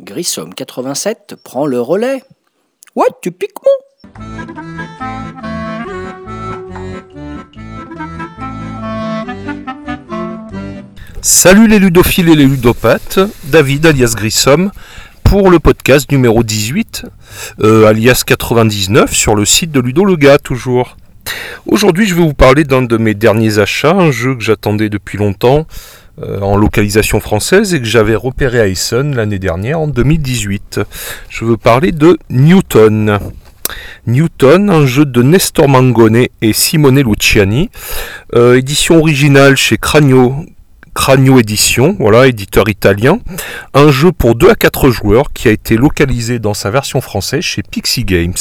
Grissom 87 prend le relais. Ouais, tu piques mon Salut les ludophiles et les ludopathes, David alias Grissom pour le podcast numéro 18, euh, alias 99 sur le site de Ludo Lega toujours. Aujourd'hui je vais vous parler d'un de mes derniers achats, un jeu que j'attendais depuis longtemps euh, en localisation française et que j'avais repéré à Essen l'année dernière en 2018. Je veux parler de Newton. Newton, un jeu de Nestor Mangone et Simone Luciani, euh, édition originale chez Cranio, Cranio Édition, voilà, éditeur italien. Un jeu pour 2 à 4 joueurs qui a été localisé dans sa version française chez Pixie Games.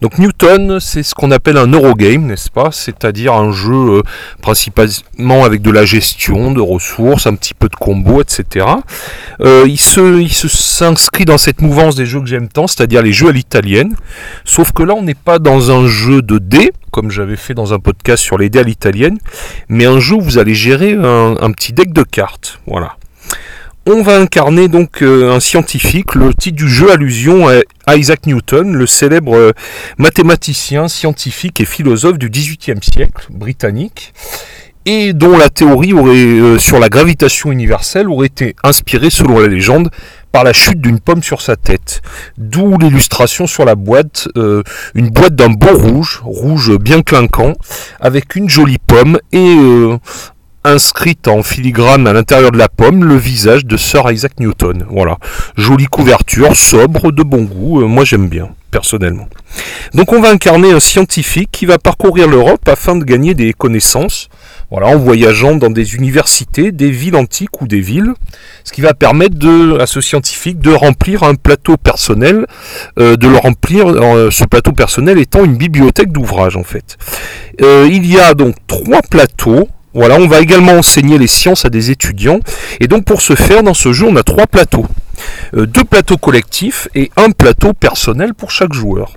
Donc Newton, c'est ce qu'on appelle un Eurogame, n'est-ce pas? C'est-à-dire un jeu euh, principalement avec de la gestion de ressources, un petit peu de combo, etc. Euh, il se, s'inscrit dans cette mouvance des jeux que j'aime tant, c'est-à-dire les jeux à l'italienne. Sauf que là, on n'est pas dans un jeu de dés, comme j'avais fait dans un podcast sur les dés à l'italienne, mais un jeu où vous allez gérer un petit deck de cartes. Voilà. On va incarner donc euh, un scientifique. Le titre du jeu allusion à Isaac Newton, le célèbre euh, mathématicien, scientifique et philosophe du XVIIIe siècle britannique, et dont la théorie euh, sur la gravitation universelle aurait été inspirée, selon la légende, par la chute d'une pomme sur sa tête. D'où l'illustration sur la boîte, une boîte d'un beau rouge, rouge bien clinquant, avec une jolie pomme et inscrite en filigrane à l'intérieur de la pomme le visage de Sir Isaac Newton. Voilà. Jolie couverture, sobre, de bon goût. Euh, moi j'aime bien, personnellement. Donc on va incarner un scientifique qui va parcourir l'Europe afin de gagner des connaissances. Voilà, en voyageant dans des universités, des villes antiques ou des villes, ce qui va permettre à ce scientifique de remplir un plateau personnel, euh, de le remplir, euh, ce plateau personnel étant une bibliothèque d'ouvrages en fait. il y a donc trois plateaux voilà, on va également enseigner les sciences à des étudiants. Et donc pour ce faire, dans ce jeu, on a trois plateaux. Euh, deux plateaux collectifs et un plateau personnel pour chaque joueur.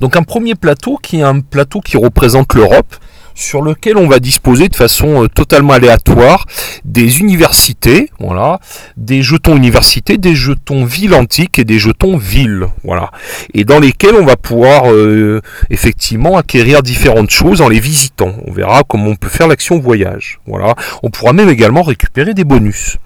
Donc un premier plateau qui est un plateau qui représente l'Europe, sur lequel on va disposer de façon euh, totalement aléatoire des universités, voilà, des jetons universités, des jetons villes antiques et des jetons villes, voilà, et dans lesquels on va pouvoir euh, effectivement acquérir différentes choses en les visitant. On verra comment on peut faire l'action voyage, voilà. On pourra même également récupérer des bonus.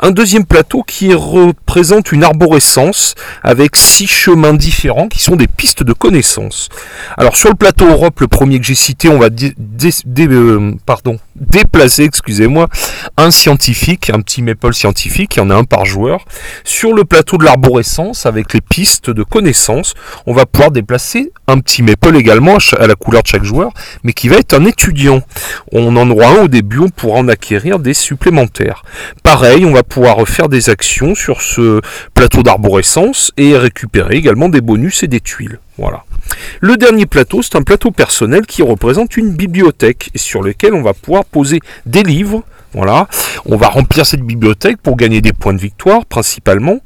Un deuxième plateau qui représente une arborescence avec six chemins différents qui sont des pistes de connaissances. Alors sur le plateau Europe, le premier que j'ai cité, on va euh, déplacer, excusez-moi, un scientifique, un petit maple scientifique, il y en a un par joueur. Sur le plateau de l'arborescence, avec les pistes de connaissances, on va pouvoir déplacer un petit maple également à la couleur de chaque joueur, mais qui va être un étudiant. On en aura un au début, on pourra en acquérir des supplémentaires. Pareil, on va pouvoir faire des actions sur ce plateau d'arborescence et récupérer également des bonus et des tuiles. Voilà. Le dernier plateau, c'est un plateau personnel qui représente une bibliothèque et sur lequel on va pouvoir poser des livres. Voilà, on va remplir cette bibliothèque pour gagner des points de victoire principalement.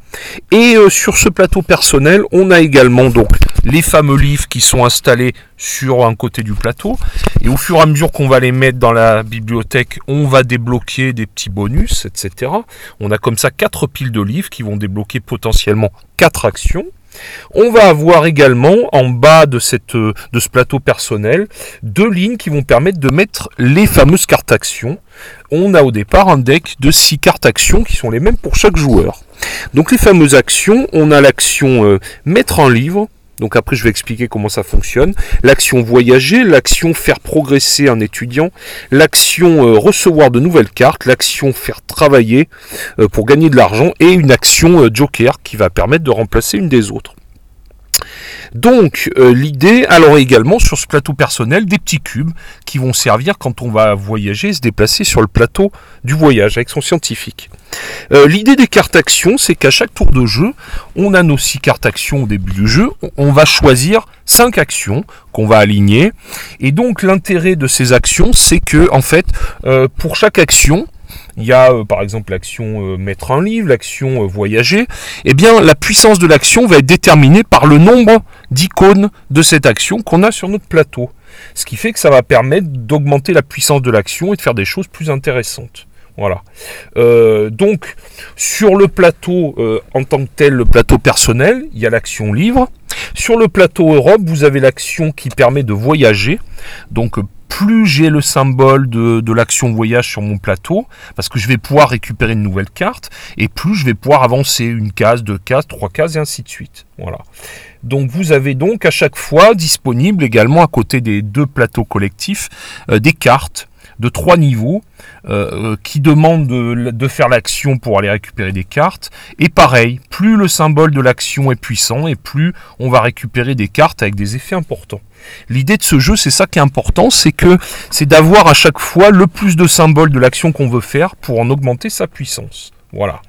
Et euh, sur ce plateau personnel, on a également donc les fameux livres qui sont installés sur un côté du plateau. Et au fur et à mesure qu'on va les mettre dans la bibliothèque, on va débloquer des petits bonus, etc. On a comme ça quatre piles de livres qui vont débloquer potentiellement quatre actions. On va avoir également en bas de, ce plateau personnel deux lignes qui vont permettre de mettre les fameuses cartes actions. On a au départ un deck de 6 cartes actions qui sont les mêmes pour chaque joueur. Donc les fameuses actions, on a l'action euh, mettre un livre, donc après je vais expliquer comment ça fonctionne. L'action voyager, l'action faire progresser un étudiant, l'action euh, recevoir de nouvelles cartes, l'action faire travailler euh, pour gagner de l'argent et une action euh, joker qui va permettre de remplacer une des autres. Donc euh, l'idée, alors également sur ce plateau personnel, des petits cubes qui vont servir quand on va voyager, se déplacer sur le plateau du voyage avec son scientifique. Euh, l'idée des cartes actions, c'est qu'à chaque tour de jeu, on a nos six cartes actions au début du jeu, on va choisir cinq actions qu'on va aligner. Et donc l'intérêt de ces actions, c'est que en fait, euh, pour chaque action, il y a par exemple l'action mettre un livre, l'action voyager, eh bien la puissance de l'action va être déterminée par le nombre d'icônes de cette action qu'on a sur notre plateau. Ce qui fait que ça va permettre d'augmenter la puissance de l'action et de faire des choses plus intéressantes. Voilà. Euh, donc, sur le plateau euh, en tant que tel, le plateau personnel, il y a l'action livre. Sur le plateau Europe, vous avez l'action qui permet de voyager. Donc, plus j'ai le symbole de, l'action voyage sur mon plateau, parce que je vais pouvoir récupérer une nouvelle carte, et plus je vais pouvoir avancer une case, deux cases, trois cases, et ainsi de suite. Voilà. Donc vous avez donc à chaque fois disponible également à côté des deux plateaux collectifs euh, des cartes de trois niveaux euh, euh, qui demandent de, faire l'action pour aller récupérer des cartes. Et pareil, plus le symbole de l'action est puissant et plus on va récupérer des cartes avec des effets importants. L'idée de ce jeu, c'est ça qui est important, c'est que c'est d'avoir à chaque fois le plus de symboles de l'action qu'on veut faire pour en augmenter sa puissance. Voilà.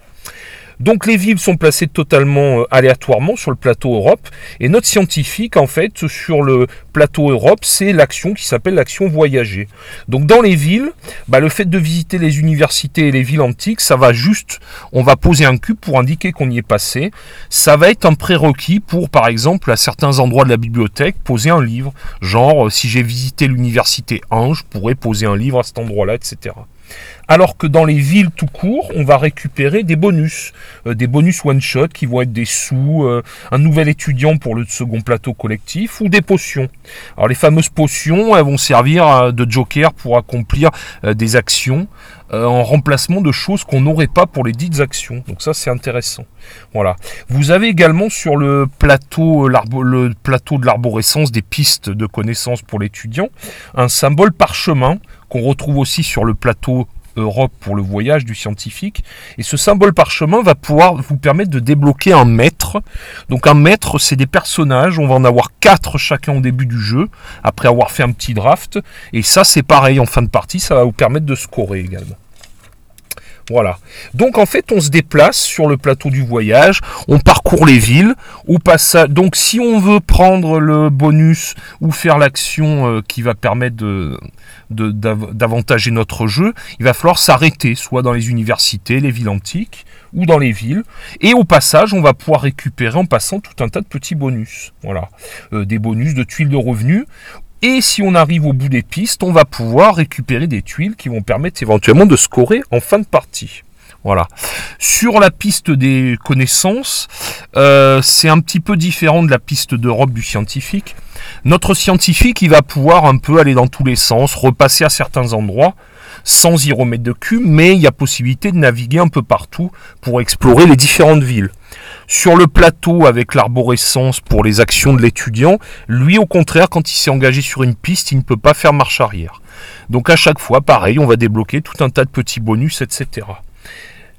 Donc les villes sont placées totalement euh, aléatoirement sur le plateau Europe. Et notre scientifique, en fait, sur le plateau Europe, c'est l'action qui s'appelle l'action voyager. Donc dans les villes, bah, le fait de visiter les universités et les villes antiques, ça va juste, on va poser un cube pour indiquer qu'on y est passé. Ça va être un prérequis pour, par exemple, à certains endroits de la bibliothèque, poser un livre. Genre, euh, si j'ai visité l'université 1, je pourrais poser un livre à cet endroit-là, etc. Alors que dans les villes tout court, on va récupérer des bonus, euh, des bonus one-shot qui vont être des sous, euh, un nouvel étudiant pour le second plateau collectif ou des potions. Alors les fameuses potions, elles vont servir euh, de joker pour accomplir des actions en remplacement de choses qu'on n'aurait pas pour les dites actions. Donc ça c'est intéressant. Voilà. Vous avez également sur le plateau, le plateau de l'arborescence des pistes de connaissances pour l'étudiant, un symbole parchemin qu'on retrouve aussi sur le plateau Europe pour le voyage du scientifique. Et ce symbole parchemin va pouvoir vous permettre de débloquer un maître. Donc un maître, c'est des personnages. On va en avoir quatre chacun au début du jeu, après avoir fait un petit draft. Et ça, c'est pareil en fin de partie, ça va vous permettre de scorer également. Voilà. Donc en fait, on se déplace sur le plateau du voyage, on parcourt les villes, au passage. Donc si on veut prendre le bonus ou faire l'action euh, qui va permettre d'avantager notre jeu, il va falloir s'arrêter, soit dans les universités, les villes antiques, ou dans les villes. Et au passage, on va pouvoir récupérer en passant tout un tas de petits bonus. Voilà. Euh, des bonus de tuiles de revenus et si on arrive au bout des pistes, on va pouvoir récupérer des tuiles qui vont permettre éventuellement de scorer en fin de partie. Voilà. Sur la piste des connaissances, euh, c'est un petit peu différent de la piste d'Europe du scientifique. Notre scientifique, il va pouvoir un peu aller dans tous les sens, repasser à certains endroits, sans y remettre de cul, mais il y a possibilité de naviguer un peu partout pour explorer les différentes villes. Sur le plateau avec l'arborescence pour les actions de l'étudiant, lui au contraire, quand il s'est engagé sur une piste, il ne peut pas faire marche arrière. Donc à chaque fois, pareil, on va débloquer tout un tas de petits bonus, etc.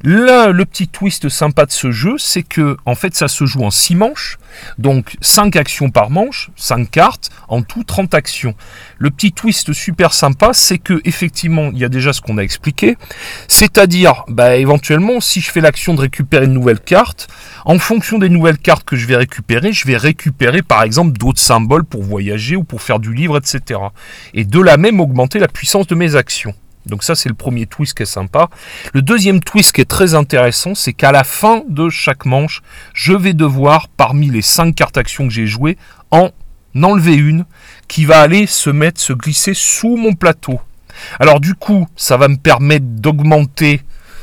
Là, le petit twist sympa de ce jeu, c'est que en fait ça se joue en 6 manches, donc 5 actions par manche, 5 cartes, en tout 30 actions. Le petit twist super sympa, c'est que effectivement, il y a déjà ce qu'on a expliqué, c'est-à-dire bah, éventuellement si je fais l'action de récupérer une nouvelle carte, en fonction des nouvelles cartes que je vais récupérer, je vais récupérer par exemple d'autres symboles pour voyager ou pour faire du livre, etc. Et de la même augmenter la puissance de mes actions. Donc ça c'est le premier twist qui est sympa. Le deuxième twist qui est très intéressant, c'est qu'à la fin de chaque manche, je vais devoir, parmi les 5 cartes actions que j'ai jouées, en enlever une qui va aller se mettre, se glisser sous mon plateau. Alors du coup, ça va me permettre d'augmenter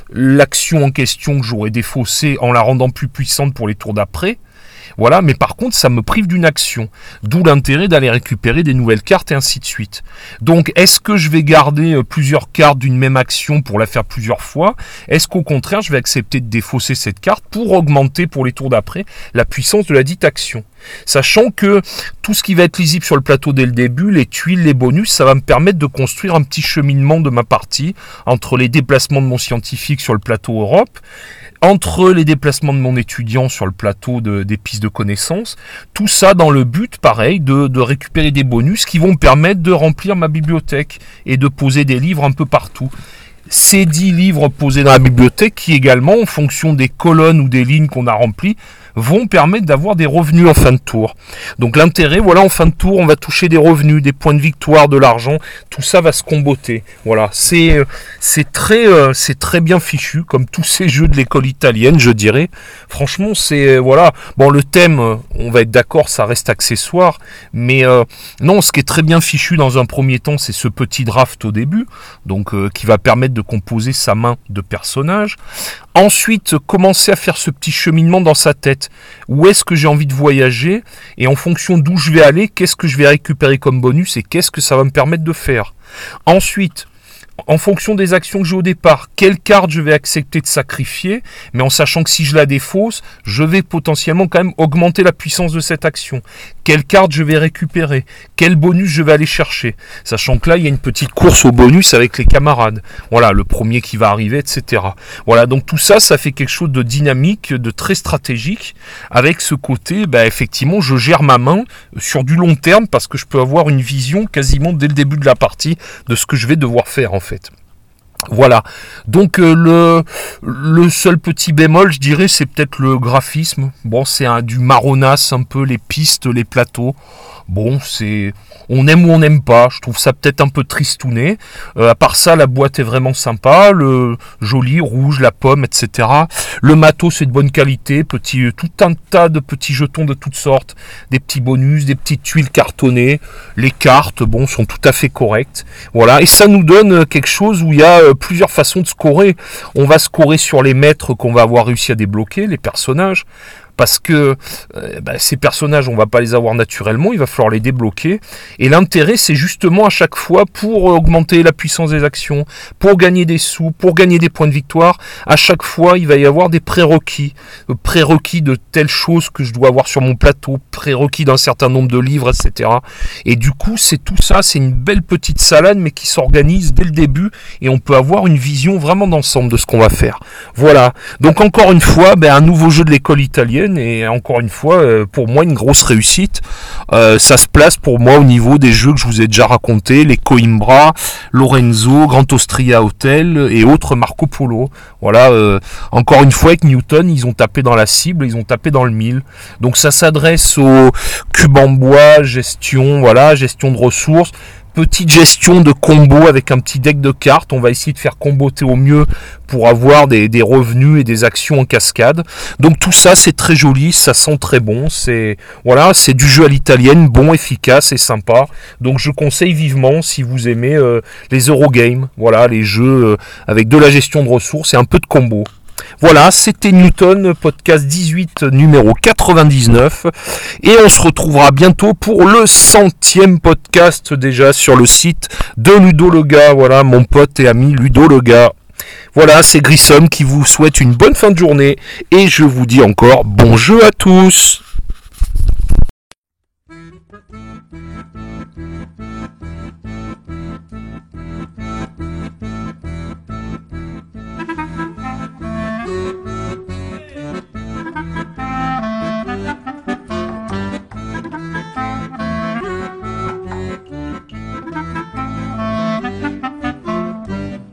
l'action en question que j'aurais défaussée en la rendant plus puissante pour les tours d'après. Voilà, mais par contre, ça me prive d'une action. D'où l'intérêt d'aller récupérer des nouvelles cartes et ainsi de suite. Donc, est-ce que je vais garder euh, plusieurs cartes d'une même action pour la faire plusieurs fois? Est-ce qu'au contraire, je vais accepter de défausser cette carte pour augmenter pour les tours d'après la puissance de la dite action? Sachant que tout ce qui va être lisible sur le plateau dès le début, les tuiles, les bonus, ça va me permettre de construire un petit cheminement de ma partie entre les déplacements de mon scientifique sur le plateau Europe entre les déplacements de mon étudiant sur le plateau des pistes de connaissances, tout ça dans le but, pareil, de, récupérer des bonus qui vont me permettre de remplir ma bibliothèque et de poser des livres un peu partout. ces 10 livres posés dans la bibliothèque qui également, en fonction des colonnes ou des lignes qu'on a remplies, vont permettre d'avoir des revenus en fin de tour. Donc l'intérêt, voilà, en fin de tour, on va toucher des revenus, des points de victoire, de l'argent, tout ça va se comboter. Voilà, c'est euh, c'est très bien fichu comme tous ces jeux de l'école italienne, je dirais. Franchement, c'est voilà, bon le thème, on va être d'accord, ça reste accessoire, mais euh, non, ce qui est très bien fichu dans un premier temps, c'est ce petit draft au début, donc euh, qui va permettre de composer sa main de personnage. Ensuite, commencer à faire ce petit cheminement dans sa tête. Où est-ce que j'ai envie de voyager Et en fonction d'où je vais aller, qu'est-ce que je vais récupérer comme bonus et qu'est-ce que ça va me permettre de faire? Ensuite, en fonction des actions que j'ai au départ, quelle carte je vais accepter de sacrifier, mais en sachant que si je la défausse, je vais potentiellement quand même augmenter la puissance de cette action. Quelle carte je vais récupérer, quel bonus je vais aller chercher, sachant que là il y a une petite course au bonus avec les camarades. Voilà, le premier qui va arriver, etc. Voilà, donc tout ça, ça fait quelque chose de dynamique, de très stratégique, avec ce côté, bah, effectivement, je gère ma main sur du long terme parce que je peux avoir une vision quasiment dès le début de la partie de ce que je vais devoir faire en. Fit. Voilà. Donc euh, le, le seul petit bémol, je dirais, c'est peut-être le graphisme. Bon, c'est du marronasse un peu, les pistes, les plateaux. Bon, c'est on aime ou on n'aime pas. Je trouve ça peut-être un peu tristouné. Euh, à part ça, la boîte est vraiment sympa, le joli rouge, la pomme, etc. Le matos c'est de bonne qualité, petit, euh, tout un tas de petits jetons de toutes sortes, des petits bonus, des petites tuiles cartonnées. Les cartes, bon, sont tout à fait correctes. Voilà, et ça nous donne euh, quelque chose où il y a plusieurs façons de scorer. On va scorer sur les maîtres qu'on va avoir réussi à débloquer, les personnages parce que euh, bah, ces personnages, on va pas les avoir naturellement, il va falloir les débloquer. Et l'intérêt, c'est justement à chaque fois pour augmenter la puissance des actions, pour gagner des sous, pour gagner des points de victoire. À chaque fois, il va y avoir des prérequis, euh, prérequis de telles choses que je dois avoir sur mon plateau, prérequis d'un certain nombre de livres, etc. Et du coup, c'est tout ça, c'est une belle petite salade, mais qui s'organise dès le début, et on peut avoir une vision vraiment d'ensemble de ce qu'on va faire. Voilà. Donc encore une fois, ben, un nouveau jeu de l'école italienne et encore une fois, euh, pour moi, une grosse réussite. Euh, ça se place pour moi au niveau des jeux que je vous ai déjà racontés, les Coimbra, Lorenzo, Grand Austria Hotel et autres Marco Polo. Voilà, euh, encore une fois avec Newton, ils ont tapé dans la cible, ils ont tapé dans le mille. Donc ça s'adresse au cube en bois, gestion, voilà, gestion de ressources, petite gestion de combo avec un petit deck de cartes. On va essayer de faire comboter au mieux pour avoir des, revenus et des actions en cascade. Donc tout ça c'est très joli, ça sent très bon. C'est voilà, c'est du jeu à l'italienne, bon, efficace et sympa. Donc je conseille vivement si vous aimez euh, les Eurogames, voilà, les jeux euh, avec de la gestion de ressources et un peu de combo. Voilà, c'était Newton, podcast 18 numéro 99. Et on se retrouvera bientôt pour le centième podcast déjà sur le site de Ludo Lega. Voilà, mon pote et ami Ludo Lega. Voilà, c'est Grissom qui vous souhaite une bonne fin de journée. Et je vous dis encore bon jeu à tous.